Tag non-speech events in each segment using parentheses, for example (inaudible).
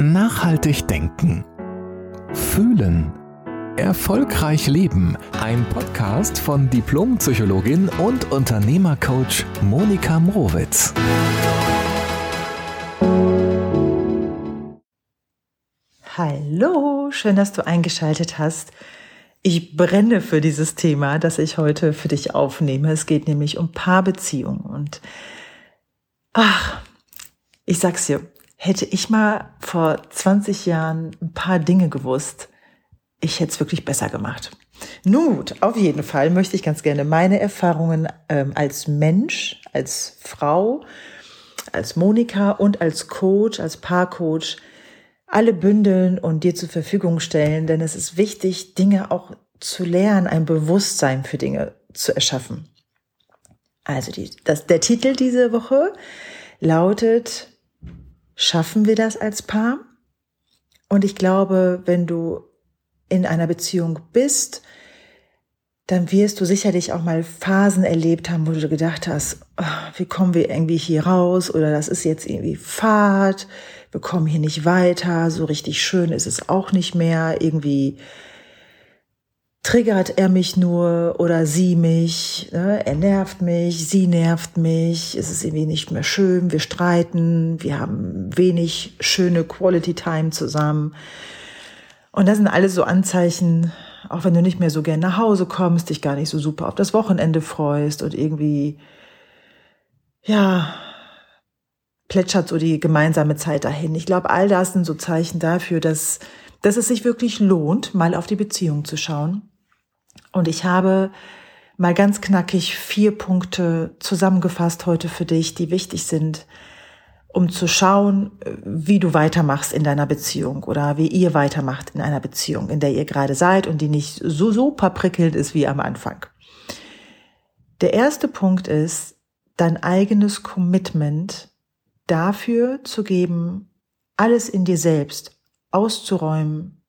Nachhaltig denken. Fühlen. Erfolgreich leben. Ein Podcast von Diplompsychologin und Unternehmercoach Monika Mrowitz. Hallo, schön, dass du eingeschaltet hast. Ich brenne für dieses Thema, das ich heute für dich aufnehme. Es geht nämlich um Paarbeziehungen und ach, ich sag's dir, hätte ich mal vor 20 Jahren ein paar Dinge gewusst, ich hätte es wirklich besser gemacht. Nun gut, auf jeden Fall möchte ich ganz gerne meine Erfahrungen ähm, als Mensch, als Frau, als Monika und als Coach, als Paarcoach alle bündeln und dir zur Verfügung stellen, denn es ist wichtig, Dinge auch zu lernen, ein Bewusstsein für Dinge zu erschaffen. Also die, das, der Titel diese Woche lautet Schaffen wir das als Paar? Und ich glaube, wenn du in einer Beziehung bist, dann wirst du sicherlich auch mal Phasen erlebt haben, wo du gedacht hast, oh, wie kommen wir irgendwie hier raus? Oder das ist jetzt irgendwie Fahrt, wir kommen hier nicht weiter, so richtig schön ist es auch nicht mehr, irgendwie triggert er mich nur oder sie mich, ne? er nervt mich, sie nervt mich, es ist irgendwie nicht mehr schön, wir streiten, wir haben wenig schöne Quality Time zusammen. Und das sind alles so Anzeichen, auch wenn du nicht mehr so gern nach Hause kommst, dich gar nicht so super auf das Wochenende freust und irgendwie, ja, plätschert so die gemeinsame Zeit dahin. Ich glaube, all das sind so Zeichen dafür, dass, dass es sich wirklich lohnt, mal auf die Beziehung zu schauen und ich habe mal ganz knackig vier Punkte zusammengefasst heute für dich, die wichtig sind, um zu schauen, wie du weitermachst in deiner Beziehung oder wie ihr weitermacht in einer Beziehung, in der ihr gerade seid und die nicht so super prickelnd ist wie am Anfang. Der erste Punkt ist, dein eigenes Commitment dafür zu geben, alles in dir selbst auszuräumen,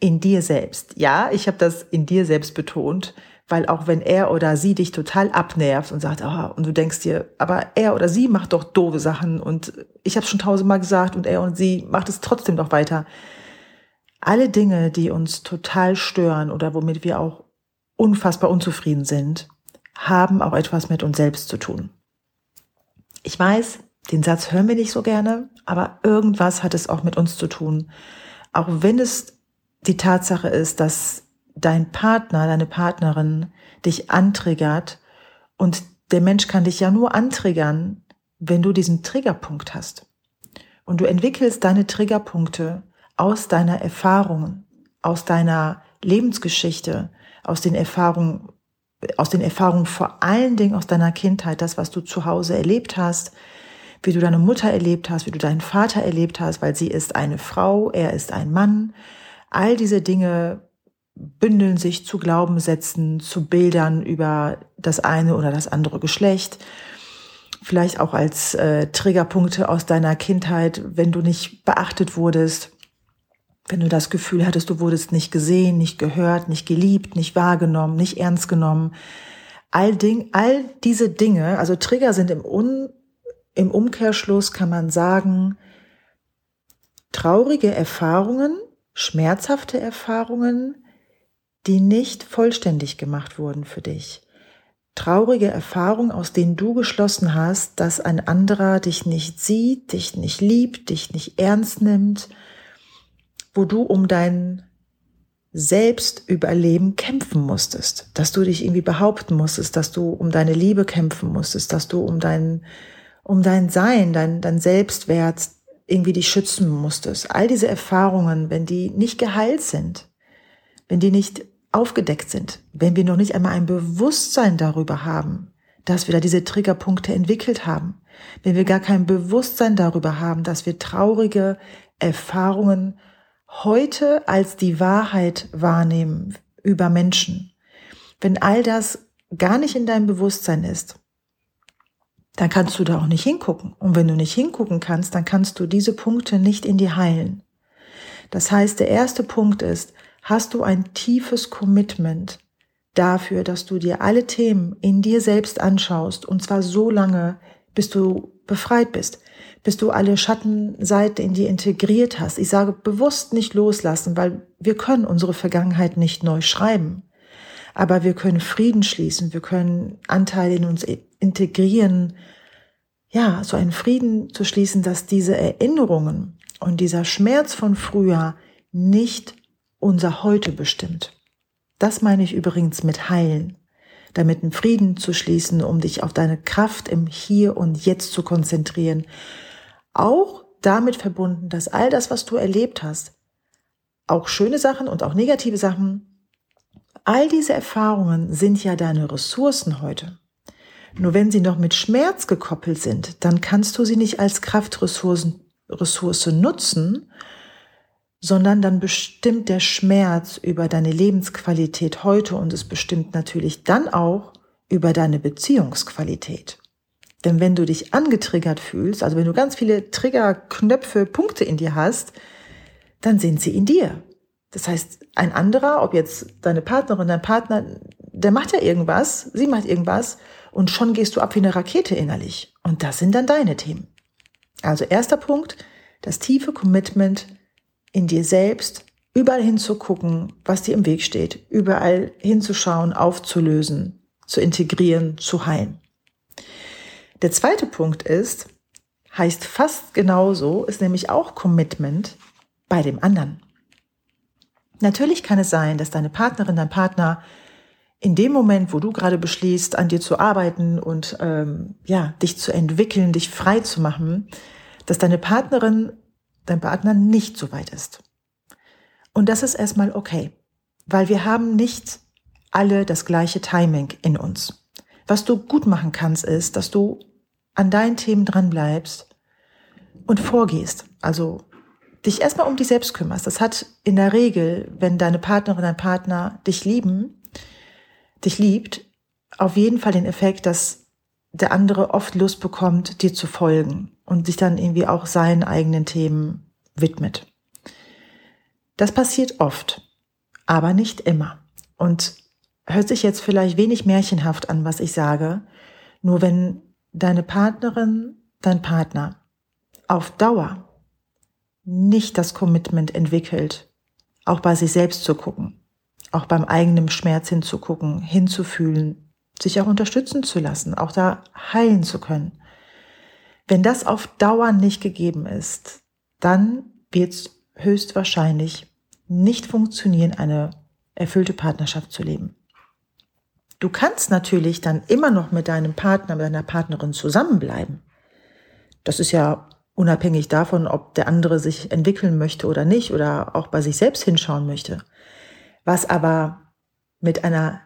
in dir selbst. Ja, ich habe das in dir selbst betont, weil auch wenn er oder sie dich total abnervt und sagt, ah, und du denkst dir, aber er oder sie macht doch doofe Sachen und ich habe schon tausendmal gesagt und er und sie macht es trotzdem noch weiter. Alle Dinge, die uns total stören oder womit wir auch unfassbar unzufrieden sind, haben auch etwas mit uns selbst zu tun. Ich weiß, den Satz hören wir nicht so gerne, aber irgendwas hat es auch mit uns zu tun. Auch wenn es die Tatsache ist, dass dein Partner, deine Partnerin dich antriggert und der Mensch kann dich ja nur antriggern, wenn du diesen Triggerpunkt hast. Und du entwickelst deine Triggerpunkte aus deiner Erfahrungen, aus deiner Lebensgeschichte, aus den Erfahrungen, aus den Erfahrungen vor allen Dingen aus deiner Kindheit, das, was du zu Hause erlebt hast, wie du deine Mutter erlebt hast, wie du deinen Vater erlebt hast, weil sie ist eine Frau, er ist ein Mann, All diese Dinge bündeln sich zu Glaubenssätzen, zu Bildern über das eine oder das andere Geschlecht. Vielleicht auch als äh, Triggerpunkte aus deiner Kindheit, wenn du nicht beachtet wurdest, wenn du das Gefühl hattest, du wurdest nicht gesehen, nicht gehört, nicht geliebt, nicht wahrgenommen, nicht ernst genommen. All, Ding, all diese Dinge, also Trigger sind im, Un, im Umkehrschluss, kann man sagen, traurige Erfahrungen, schmerzhafte Erfahrungen, die nicht vollständig gemacht wurden für dich. Traurige Erfahrungen, aus denen du geschlossen hast, dass ein anderer dich nicht sieht, dich nicht liebt, dich nicht ernst nimmt, wo du um dein Selbstüberleben kämpfen musstest, dass du dich irgendwie behaupten musstest, dass du um deine Liebe kämpfen musstest, dass du um dein, um dein Sein, dein, dein Selbstwert irgendwie dich schützen musstest. All diese Erfahrungen, wenn die nicht geheilt sind, wenn die nicht aufgedeckt sind, wenn wir noch nicht einmal ein Bewusstsein darüber haben, dass wir da diese Triggerpunkte entwickelt haben, wenn wir gar kein Bewusstsein darüber haben, dass wir traurige Erfahrungen heute als die Wahrheit wahrnehmen über Menschen, wenn all das gar nicht in deinem Bewusstsein ist, dann kannst du da auch nicht hingucken. Und wenn du nicht hingucken kannst, dann kannst du diese Punkte nicht in dir heilen. Das heißt, der erste Punkt ist, hast du ein tiefes Commitment dafür, dass du dir alle Themen in dir selbst anschaust, und zwar so lange, bis du befreit bist, bis du alle Schattenseiten in dir integriert hast. Ich sage bewusst nicht loslassen, weil wir können unsere Vergangenheit nicht neu schreiben. Aber wir können Frieden schließen, wir können Anteile in uns integrieren, ja, so einen Frieden zu schließen, dass diese Erinnerungen und dieser Schmerz von früher nicht unser Heute bestimmt. Das meine ich übrigens mit heilen, damit einen Frieden zu schließen, um dich auf deine Kraft im Hier und Jetzt zu konzentrieren. Auch damit verbunden, dass all das, was du erlebt hast, auch schöne Sachen und auch negative Sachen, all diese Erfahrungen sind ja deine Ressourcen heute. Nur wenn sie noch mit Schmerz gekoppelt sind, dann kannst du sie nicht als Kraftressourcen Ressource nutzen, sondern dann bestimmt der Schmerz über deine Lebensqualität heute und es bestimmt natürlich dann auch über deine Beziehungsqualität. Denn wenn du dich angetriggert fühlst, also wenn du ganz viele Triggerknöpfe, Punkte in dir hast, dann sind sie in dir. Das heißt, ein anderer, ob jetzt deine Partnerin, dein Partner, der macht ja irgendwas, sie macht irgendwas und schon gehst du ab wie eine Rakete innerlich. Und das sind dann deine Themen. Also erster Punkt, das tiefe Commitment in dir selbst, überall hinzugucken, was dir im Weg steht, überall hinzuschauen, aufzulösen, zu integrieren, zu heilen. Der zweite Punkt ist, heißt fast genauso, ist nämlich auch Commitment bei dem anderen. Natürlich kann es sein, dass deine Partnerin, dein Partner in dem Moment, wo du gerade beschließt, an dir zu arbeiten und ähm, ja, dich zu entwickeln, dich frei zu machen, dass deine Partnerin, dein Partner nicht so weit ist. Und das ist erstmal okay, weil wir haben nicht alle das gleiche Timing in uns. Was du gut machen kannst, ist, dass du an deinen Themen dran bleibst und vorgehst. Also dich erstmal um dich selbst kümmerst. Das hat in der Regel, wenn deine Partnerin, dein Partner dich lieben, dich liebt, auf jeden Fall den Effekt, dass der andere oft Lust bekommt, dir zu folgen und sich dann irgendwie auch seinen eigenen Themen widmet. Das passiert oft, aber nicht immer. Und hört sich jetzt vielleicht wenig märchenhaft an, was ich sage, nur wenn deine Partnerin, dein Partner auf Dauer nicht das Commitment entwickelt, auch bei sich selbst zu gucken, auch beim eigenen Schmerz hinzugucken, hinzufühlen, sich auch unterstützen zu lassen, auch da heilen zu können. Wenn das auf Dauer nicht gegeben ist, dann wird es höchstwahrscheinlich nicht funktionieren, eine erfüllte Partnerschaft zu leben. Du kannst natürlich dann immer noch mit deinem Partner, mit deiner Partnerin zusammenbleiben. Das ist ja unabhängig davon, ob der andere sich entwickeln möchte oder nicht oder auch bei sich selbst hinschauen möchte. Was aber mit einer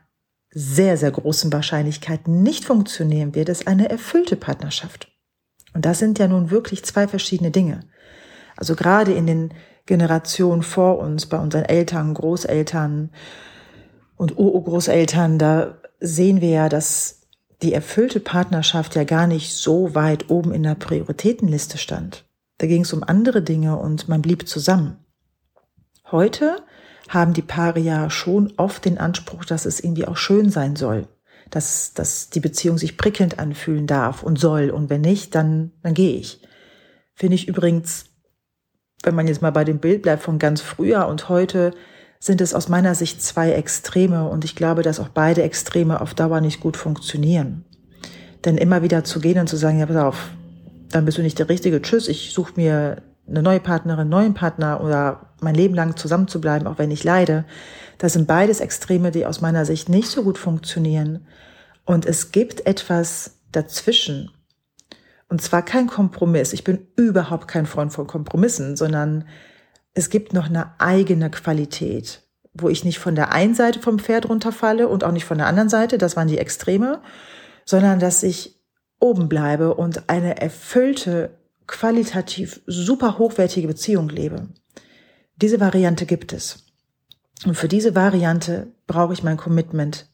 sehr, sehr großen Wahrscheinlichkeit nicht funktionieren wird, ist eine erfüllte Partnerschaft. Und das sind ja nun wirklich zwei verschiedene Dinge. Also gerade in den Generationen vor uns, bei unseren Eltern, Großeltern und Urgroßeltern, da sehen wir ja, dass die erfüllte Partnerschaft ja gar nicht so weit oben in der Prioritätenliste stand. Da ging es um andere Dinge und man blieb zusammen. Heute haben die Paare ja schon oft den Anspruch, dass es irgendwie auch schön sein soll, dass, dass die Beziehung sich prickelnd anfühlen darf und soll. Und wenn nicht, dann, dann gehe ich. Finde ich übrigens, wenn man jetzt mal bei dem Bild bleibt von ganz früher und heute, sind es aus meiner Sicht zwei Extreme und ich glaube, dass auch beide Extreme auf Dauer nicht gut funktionieren. Denn immer wieder zu gehen und zu sagen, ja, pass auf, dann bist du nicht der Richtige, tschüss, ich suche mir eine neue Partnerin, neuen Partner oder mein Leben lang zusammen zu bleiben, auch wenn ich leide. Das sind beides Extreme, die aus meiner Sicht nicht so gut funktionieren. Und es gibt etwas dazwischen. Und zwar kein Kompromiss. Ich bin überhaupt kein Freund von Kompromissen, sondern es gibt noch eine eigene Qualität, wo ich nicht von der einen Seite vom Pferd runterfalle und auch nicht von der anderen Seite, das waren die Extreme, sondern dass ich oben bleibe und eine erfüllte qualitativ super hochwertige Beziehung lebe. Diese Variante gibt es. Und für diese Variante brauche ich mein Commitment,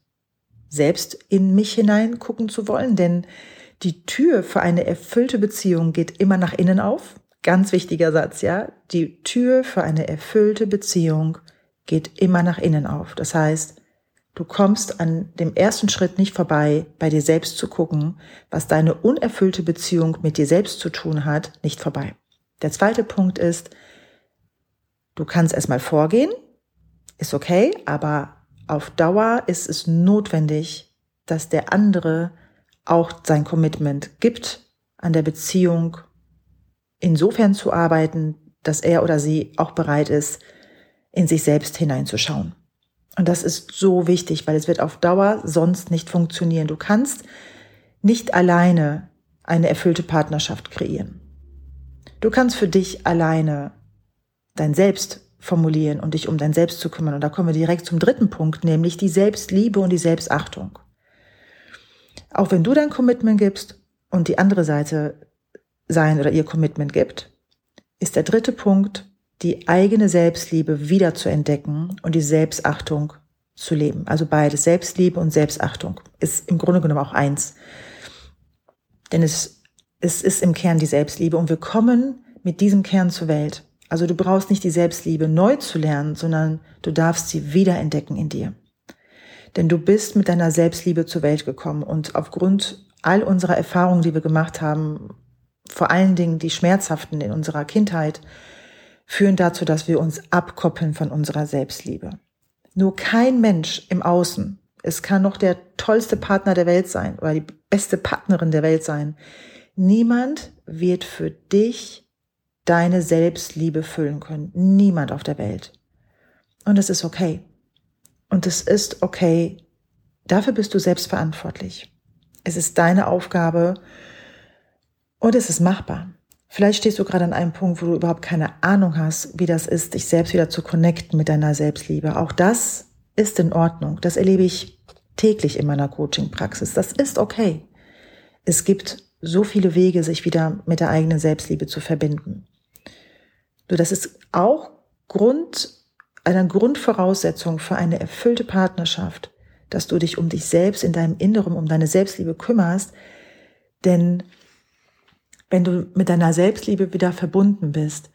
selbst in mich hinein gucken zu wollen, denn die Tür für eine erfüllte Beziehung geht immer nach innen auf. Ganz wichtiger Satz, ja. Die Tür für eine erfüllte Beziehung geht immer nach innen auf. Das heißt, Du kommst an dem ersten Schritt nicht vorbei, bei dir selbst zu gucken, was deine unerfüllte Beziehung mit dir selbst zu tun hat, nicht vorbei. Der zweite Punkt ist, du kannst erstmal vorgehen, ist okay, aber auf Dauer ist es notwendig, dass der andere auch sein Commitment gibt, an der Beziehung insofern zu arbeiten, dass er oder sie auch bereit ist, in sich selbst hineinzuschauen. Und das ist so wichtig, weil es wird auf Dauer sonst nicht funktionieren. Du kannst nicht alleine eine erfüllte Partnerschaft kreieren. Du kannst für dich alleine dein Selbst formulieren und dich um dein Selbst zu kümmern. Und da kommen wir direkt zum dritten Punkt, nämlich die Selbstliebe und die Selbstachtung. Auch wenn du dein Commitment gibst und die andere Seite sein oder ihr Commitment gibt, ist der dritte Punkt die eigene Selbstliebe wieder zu entdecken und die Selbstachtung zu leben. Also beides, Selbstliebe und Selbstachtung, ist im Grunde genommen auch eins. Denn es, es ist im Kern die Selbstliebe und wir kommen mit diesem Kern zur Welt. Also du brauchst nicht die Selbstliebe neu zu lernen, sondern du darfst sie wiederentdecken in dir. Denn du bist mit deiner Selbstliebe zur Welt gekommen und aufgrund all unserer Erfahrungen, die wir gemacht haben, vor allen Dingen die schmerzhaften in unserer Kindheit, führen dazu, dass wir uns abkoppeln von unserer Selbstliebe. Nur kein Mensch im Außen, es kann noch der tollste Partner der Welt sein oder die beste Partnerin der Welt sein, niemand wird für dich deine Selbstliebe füllen können. Niemand auf der Welt. Und es ist okay. Und es ist okay. Dafür bist du selbst verantwortlich. Es ist deine Aufgabe und es ist machbar. Vielleicht stehst du gerade an einem Punkt, wo du überhaupt keine Ahnung hast, wie das ist, dich selbst wieder zu connecten mit deiner Selbstliebe. Auch das ist in Ordnung. Das erlebe ich täglich in meiner Coaching-Praxis. Das ist okay. Es gibt so viele Wege, sich wieder mit der eigenen Selbstliebe zu verbinden. So, das ist auch Grund, eine Grundvoraussetzung für eine erfüllte Partnerschaft, dass du dich um dich selbst in deinem Inneren, um deine Selbstliebe kümmerst, denn wenn du mit deiner Selbstliebe wieder verbunden bist,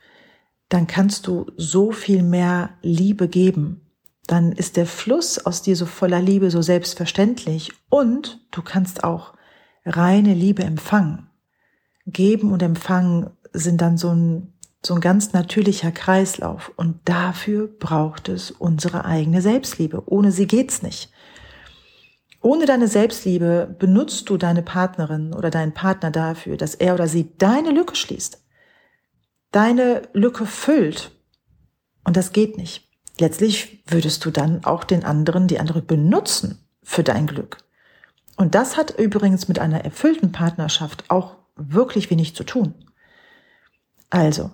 dann kannst du so viel mehr Liebe geben. Dann ist der Fluss aus dir so voller Liebe, so selbstverständlich und du kannst auch reine Liebe empfangen. Geben und empfangen sind dann so ein, so ein ganz natürlicher Kreislauf und dafür braucht es unsere eigene Selbstliebe. Ohne sie geht's nicht. Ohne deine Selbstliebe benutzt du deine Partnerin oder deinen Partner dafür, dass er oder sie deine Lücke schließt, deine Lücke füllt. Und das geht nicht. Letztlich würdest du dann auch den anderen, die andere benutzen für dein Glück. Und das hat übrigens mit einer erfüllten Partnerschaft auch wirklich wenig zu tun. Also,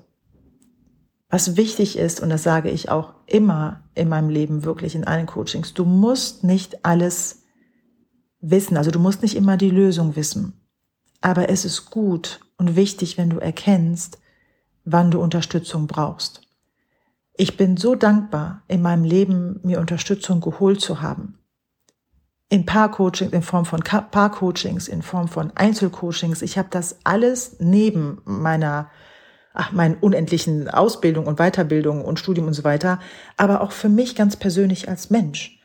was wichtig ist, und das sage ich auch immer in meinem Leben wirklich in allen Coachings, du musst nicht alles wissen. Also du musst nicht immer die Lösung wissen. Aber es ist gut und wichtig, wenn du erkennst, wann du Unterstützung brauchst. Ich bin so dankbar, in meinem Leben mir Unterstützung geholt zu haben. In Paarcoachings, in Form von Paarcoachings, in Form von Einzelcoachings. Ich habe das alles neben meiner, ach, meinen unendlichen Ausbildung und Weiterbildung und Studium und so weiter, aber auch für mich ganz persönlich als Mensch.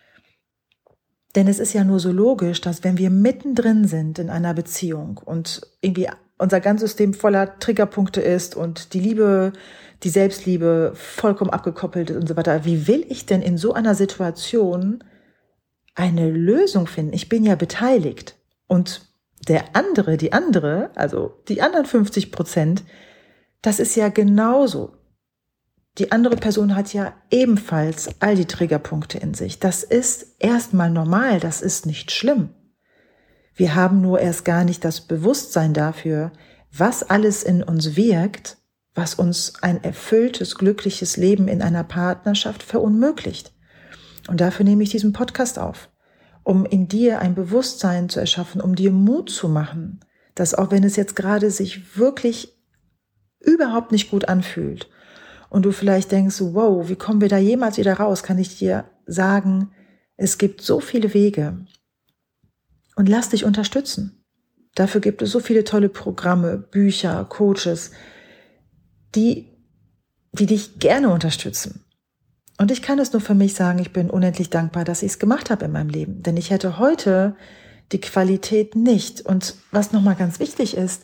Denn es ist ja nur so logisch, dass wenn wir mittendrin sind in einer Beziehung und irgendwie unser ganzes System voller Triggerpunkte ist und die Liebe, die Selbstliebe vollkommen abgekoppelt ist und so weiter, wie will ich denn in so einer Situation eine Lösung finden? Ich bin ja beteiligt und der andere, die andere, also die anderen 50 Prozent, das ist ja genauso. Die andere Person hat ja ebenfalls all die Triggerpunkte in sich. Das ist erstmal normal, das ist nicht schlimm. Wir haben nur erst gar nicht das Bewusstsein dafür, was alles in uns wirkt, was uns ein erfülltes, glückliches Leben in einer Partnerschaft verunmöglicht. Und dafür nehme ich diesen Podcast auf, um in dir ein Bewusstsein zu erschaffen, um dir Mut zu machen, dass auch wenn es jetzt gerade sich wirklich überhaupt nicht gut anfühlt und du vielleicht denkst, wow, wie kommen wir da jemals wieder raus, kann ich dir sagen, es gibt so viele Wege. Und lass dich unterstützen. Dafür gibt es so viele tolle Programme, Bücher, Coaches, die, die dich gerne unterstützen. Und ich kann es nur für mich sagen, ich bin unendlich dankbar, dass ich es gemacht habe in meinem Leben. Denn ich hätte heute die Qualität nicht. Und was nochmal ganz wichtig ist,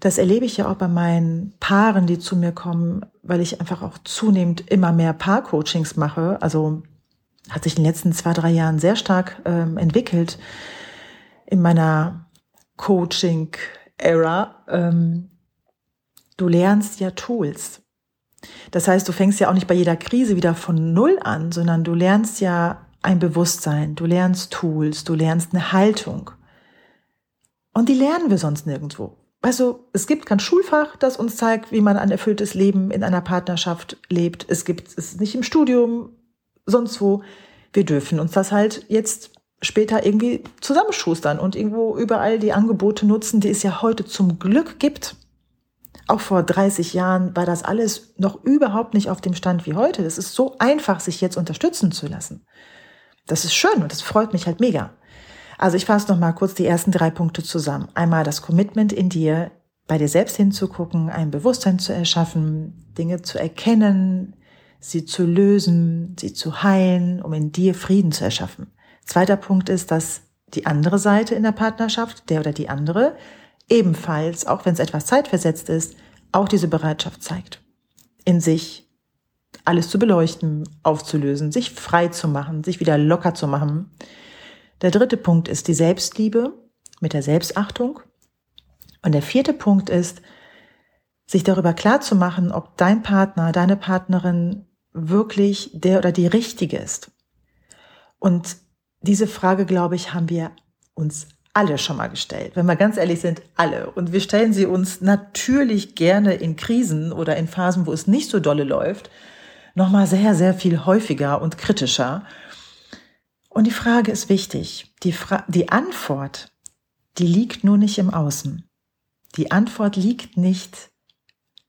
das erlebe ich ja auch bei meinen Paaren, die zu mir kommen, weil ich einfach auch zunehmend immer mehr Paarcoachings mache. Also hat sich in den letzten zwei, drei Jahren sehr stark ähm, entwickelt in meiner Coaching-Era. Ähm, du lernst ja Tools. Das heißt, du fängst ja auch nicht bei jeder Krise wieder von Null an, sondern du lernst ja ein Bewusstsein, du lernst Tools, du lernst eine Haltung. Und die lernen wir sonst nirgendwo. Also es gibt kein Schulfach, das uns zeigt, wie man ein erfülltes Leben in einer Partnerschaft lebt. Es gibt es nicht im Studium, sonst wo. Wir dürfen uns das halt jetzt später irgendwie zusammenschustern und irgendwo überall die Angebote nutzen, die es ja heute zum Glück gibt. Auch vor 30 Jahren war das alles noch überhaupt nicht auf dem Stand wie heute. Es ist so einfach, sich jetzt unterstützen zu lassen. Das ist schön und das freut mich halt mega. Also ich fasse noch mal kurz die ersten drei Punkte zusammen. Einmal das Commitment in dir, bei dir selbst hinzugucken, ein Bewusstsein zu erschaffen, Dinge zu erkennen, sie zu lösen, sie zu heilen, um in dir Frieden zu erschaffen. Zweiter Punkt ist, dass die andere Seite in der Partnerschaft, der oder die andere, ebenfalls, auch wenn es etwas zeitversetzt ist, auch diese Bereitschaft zeigt, in sich alles zu beleuchten, aufzulösen, sich frei zu machen, sich wieder locker zu machen. Der dritte Punkt ist die Selbstliebe mit der Selbstachtung. Und der vierte Punkt ist, sich darüber klar zu machen, ob dein Partner, deine Partnerin wirklich der oder die richtige ist. Und diese Frage, glaube ich, haben wir uns alle schon mal gestellt. Wenn wir ganz ehrlich sind, alle. Und wir stellen sie uns natürlich gerne in Krisen oder in Phasen, wo es nicht so dolle läuft, nochmal sehr, sehr viel häufiger und kritischer. Und die Frage ist wichtig. Die, Fra die Antwort, die liegt nur nicht im Außen. Die Antwort liegt nicht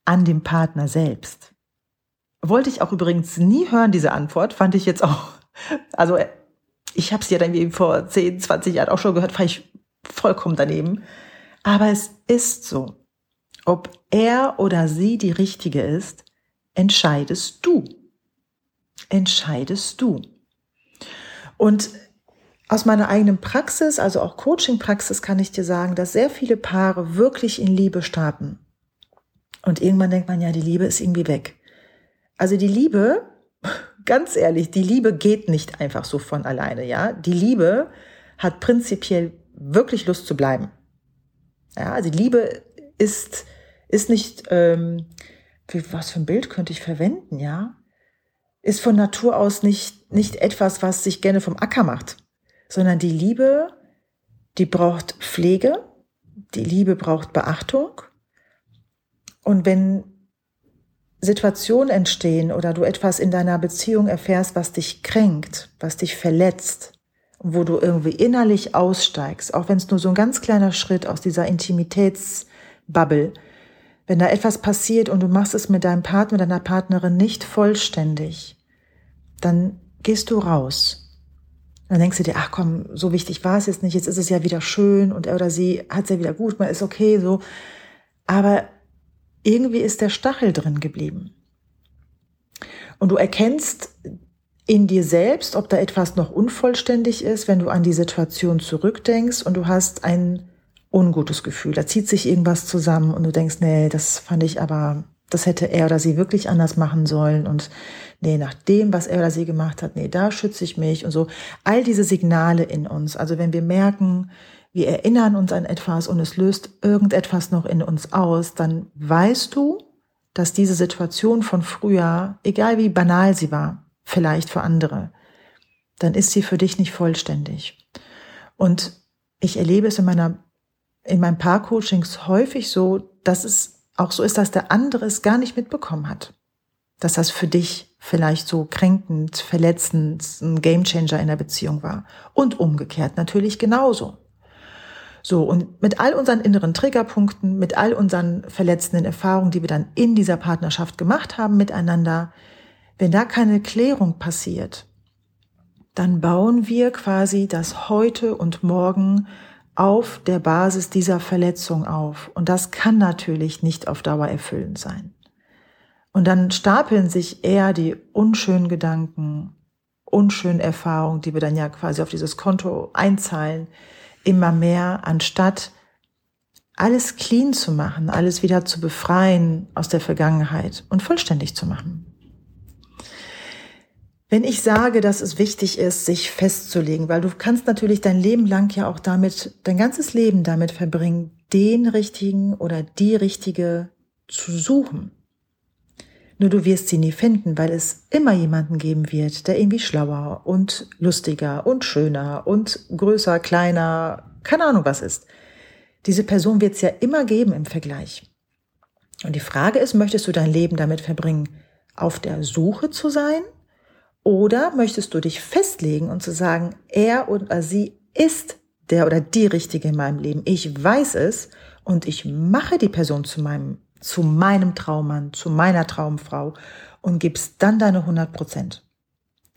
an dem Partner selbst. Wollte ich auch übrigens nie hören, diese Antwort, fand ich jetzt auch, also ich habe es ja dann wie vor 10, 20 Jahren auch schon gehört, fand ich vollkommen daneben. Aber es ist so. Ob er oder sie die richtige ist, entscheidest du. Entscheidest du. Und aus meiner eigenen Praxis, also auch Coaching-Praxis, kann ich dir sagen, dass sehr viele Paare wirklich in Liebe starten. Und irgendwann denkt man ja, die Liebe ist irgendwie weg. Also die Liebe, (laughs) ganz ehrlich, die Liebe geht nicht einfach so von alleine, ja. Die Liebe hat prinzipiell wirklich Lust zu bleiben. Ja, also Liebe ist, ist nicht, ähm, wie, was für ein Bild könnte ich verwenden, ja? Ist von Natur aus nicht, nicht etwas, was sich gerne vom Acker macht, sondern die Liebe, die braucht Pflege, die Liebe braucht Beachtung. Und wenn Situationen entstehen oder du etwas in deiner Beziehung erfährst, was dich kränkt, was dich verletzt, wo du irgendwie innerlich aussteigst, auch wenn es nur so ein ganz kleiner Schritt aus dieser Intimitätsbubble, wenn da etwas passiert und du machst es mit deinem Partner, deiner Partnerin nicht vollständig, dann gehst du raus. Dann denkst du dir, ach komm, so wichtig war es jetzt nicht, jetzt ist es ja wieder schön und er oder sie hat es ja wieder gut, man ist okay, so. Aber irgendwie ist der Stachel drin geblieben. Und du erkennst in dir selbst, ob da etwas noch unvollständig ist, wenn du an die Situation zurückdenkst und du hast ein ungutes Gefühl. Da zieht sich irgendwas zusammen und du denkst, nee, das fand ich aber, das hätte er oder sie wirklich anders machen sollen und nee, nach dem, was er oder sie gemacht hat, nee, da schütze ich mich und so. All diese Signale in uns. Also wenn wir merken, wir erinnern uns an etwas und es löst irgendetwas noch in uns aus, dann weißt du, dass diese Situation von früher, egal wie banal sie war, vielleicht für andere, dann ist sie für dich nicht vollständig. Und ich erlebe es in meiner, in meinen Paarcoachings häufig so, dass es auch so ist, dass der andere es gar nicht mitbekommen hat. Dass das für dich vielleicht so kränkend, verletzend, ein Gamechanger in der Beziehung war. Und umgekehrt natürlich genauso. So, und mit all unseren inneren Triggerpunkten, mit all unseren verletzenden Erfahrungen, die wir dann in dieser Partnerschaft gemacht haben miteinander, wenn da keine Klärung passiert, dann bauen wir quasi das heute und morgen auf der Basis dieser Verletzung auf. Und das kann natürlich nicht auf Dauer erfüllend sein. Und dann stapeln sich eher die unschönen Gedanken, unschönen Erfahrungen, die wir dann ja quasi auf dieses Konto einzahlen, immer mehr, anstatt alles clean zu machen, alles wieder zu befreien aus der Vergangenheit und vollständig zu machen. Wenn ich sage, dass es wichtig ist, sich festzulegen, weil du kannst natürlich dein Leben lang ja auch damit, dein ganzes Leben damit verbringen, den richtigen oder die richtige zu suchen. Nur du wirst sie nie finden, weil es immer jemanden geben wird, der irgendwie schlauer und lustiger und schöner und größer, kleiner, keine Ahnung was ist. Diese Person wird es ja immer geben im Vergleich. Und die Frage ist, möchtest du dein Leben damit verbringen, auf der Suche zu sein? Oder möchtest du dich festlegen und zu sagen, er oder sie ist der oder die Richtige in meinem Leben. Ich weiß es und ich mache die Person zu meinem zu meinem Traummann, zu meiner Traumfrau und gibst dann deine 100 Prozent.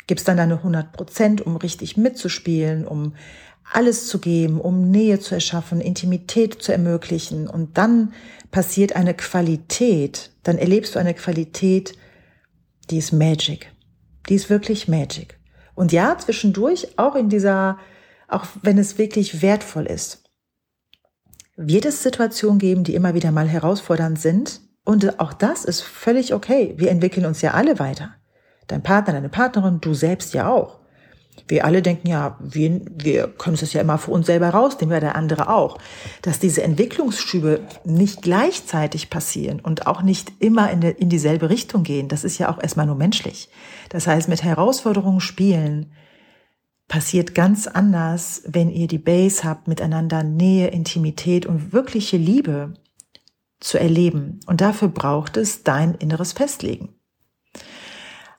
Gibst dann deine 100 Prozent, um richtig mitzuspielen, um alles zu geben, um Nähe zu erschaffen, Intimität zu ermöglichen. Und dann passiert eine Qualität, dann erlebst du eine Qualität, die ist Magic. Die ist wirklich Magic. Und ja, zwischendurch auch in dieser, auch wenn es wirklich wertvoll ist wird es Situationen geben, die immer wieder mal herausfordernd sind. Und auch das ist völlig okay. Wir entwickeln uns ja alle weiter. Dein Partner, deine Partnerin, du selbst ja auch. Wir alle denken ja, wir, wir können es ja immer für uns selber rausnehmen, ja der andere auch. Dass diese Entwicklungsschübe nicht gleichzeitig passieren und auch nicht immer in, de, in dieselbe Richtung gehen, das ist ja auch erstmal nur menschlich. Das heißt, mit Herausforderungen spielen, passiert ganz anders, wenn ihr die Base habt, miteinander Nähe, Intimität und wirkliche Liebe zu erleben. Und dafür braucht es dein inneres Festlegen.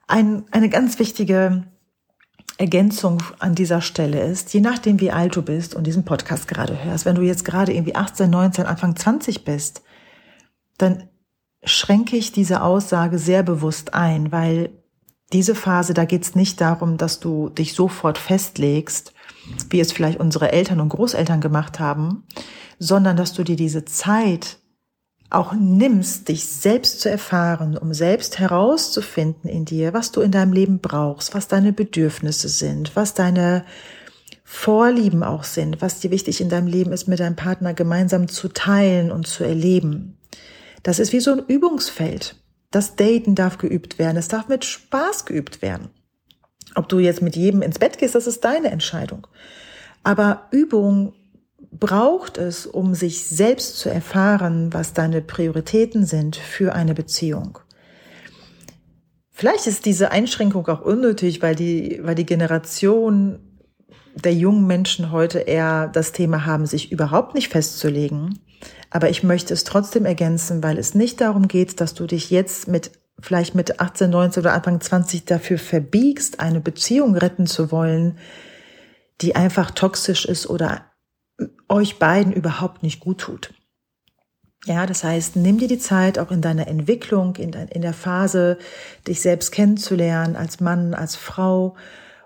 Ein, eine ganz wichtige Ergänzung an dieser Stelle ist, je nachdem wie alt du bist und diesen Podcast gerade hörst, wenn du jetzt gerade irgendwie 18, 19, Anfang 20 bist, dann schränke ich diese Aussage sehr bewusst ein, weil diese Phase, da geht es nicht darum, dass du dich sofort festlegst, wie es vielleicht unsere Eltern und Großeltern gemacht haben, sondern dass du dir diese Zeit auch nimmst, dich selbst zu erfahren, um selbst herauszufinden in dir, was du in deinem Leben brauchst, was deine Bedürfnisse sind, was deine Vorlieben auch sind, was dir wichtig in deinem Leben ist, mit deinem Partner gemeinsam zu teilen und zu erleben. Das ist wie so ein Übungsfeld. Das Daten darf geübt werden. Es darf mit Spaß geübt werden. Ob du jetzt mit jedem ins Bett gehst, das ist deine Entscheidung. Aber Übung braucht es, um sich selbst zu erfahren, was deine Prioritäten sind für eine Beziehung. Vielleicht ist diese Einschränkung auch unnötig, weil die, weil die Generation der jungen Menschen heute eher das Thema haben, sich überhaupt nicht festzulegen, aber ich möchte es trotzdem ergänzen, weil es nicht darum geht, dass du dich jetzt mit vielleicht mit 18, 19 oder Anfang 20 dafür verbiegst, eine Beziehung retten zu wollen, die einfach toxisch ist oder euch beiden überhaupt nicht gut tut. Ja, das heißt, nimm dir die Zeit auch in deiner Entwicklung, in, de, in der Phase, dich selbst kennenzulernen als Mann, als Frau,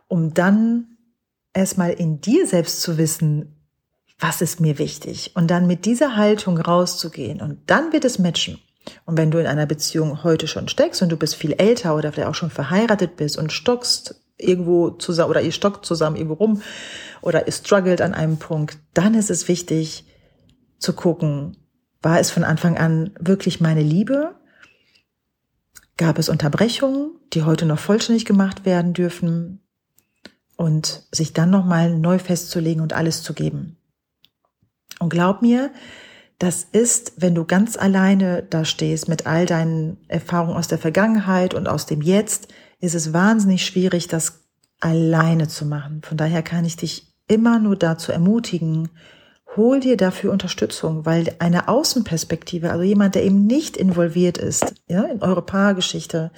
um dann erstmal in dir selbst zu wissen, was ist mir wichtig? Und dann mit dieser Haltung rauszugehen und dann wird es matchen. Und wenn du in einer Beziehung heute schon steckst und du bist viel älter oder vielleicht auch schon verheiratet bist und stockst irgendwo zusammen oder ihr stockt zusammen irgendwo rum oder ihr struggelt an einem Punkt, dann ist es wichtig zu gucken, war es von Anfang an wirklich meine Liebe? Gab es Unterbrechungen, die heute noch vollständig gemacht werden dürfen? Und sich dann nochmal neu festzulegen und alles zu geben. Und glaub mir, das ist, wenn du ganz alleine da stehst mit all deinen Erfahrungen aus der Vergangenheit und aus dem Jetzt, ist es wahnsinnig schwierig, das alleine zu machen. Von daher kann ich dich immer nur dazu ermutigen, hol dir dafür Unterstützung, weil eine Außenperspektive, also jemand, der eben nicht involviert ist, ja, in eure Paargeschichte,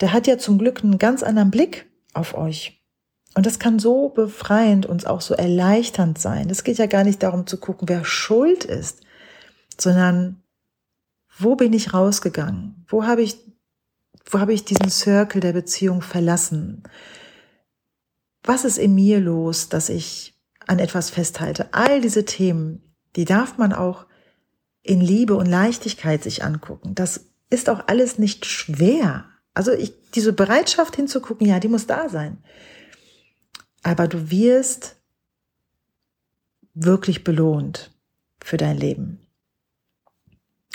der hat ja zum Glück einen ganz anderen Blick auf euch. Und das kann so befreiend und auch so erleichternd sein. Es geht ja gar nicht darum zu gucken, wer schuld ist, sondern wo bin ich rausgegangen? Wo habe ich, wo habe ich diesen Circle der Beziehung verlassen? Was ist in mir los, dass ich an etwas festhalte? All diese Themen, die darf man auch in Liebe und Leichtigkeit sich angucken. Das ist auch alles nicht schwer. Also ich, diese Bereitschaft hinzugucken, ja, die muss da sein. Aber du wirst wirklich belohnt für dein Leben.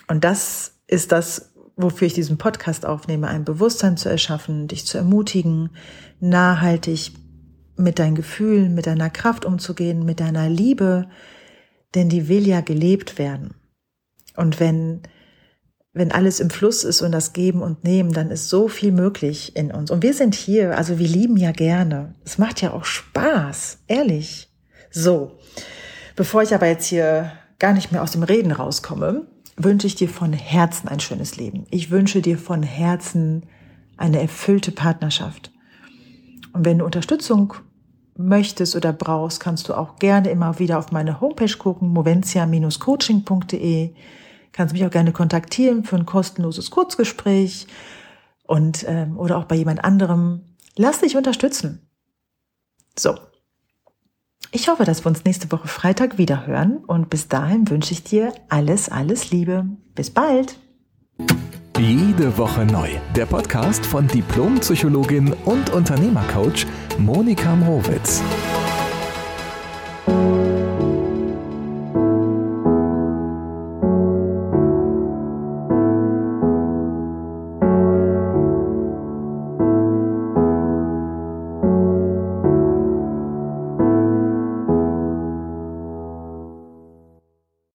Und das ist das, wofür ich diesen Podcast aufnehme, ein Bewusstsein zu erschaffen, dich zu ermutigen, nachhaltig mit deinen Gefühlen, mit deiner Kraft umzugehen, mit deiner Liebe, denn die will ja gelebt werden. Und wenn, wenn alles im Fluss ist und das Geben und Nehmen, dann ist so viel möglich in uns. Und wir sind hier, also wir lieben ja gerne. Es macht ja auch Spaß, ehrlich. So, bevor ich aber jetzt hier gar nicht mehr aus dem Reden rauskomme, wünsche ich dir von Herzen ein schönes Leben. Ich wünsche dir von Herzen eine erfüllte Partnerschaft. Und wenn du Unterstützung möchtest oder brauchst, kannst du auch gerne immer wieder auf meine Homepage gucken, moventia-coaching.de. Kannst mich auch gerne kontaktieren für ein kostenloses Kurzgespräch und ähm, oder auch bei jemand anderem. Lass dich unterstützen. So. Ich hoffe, dass wir uns nächste Woche Freitag wieder hören und bis dahin wünsche ich dir alles, alles Liebe. Bis bald. Jede Woche neu. Der Podcast von Diplompsychologin und Unternehmercoach Monika Mrowitz.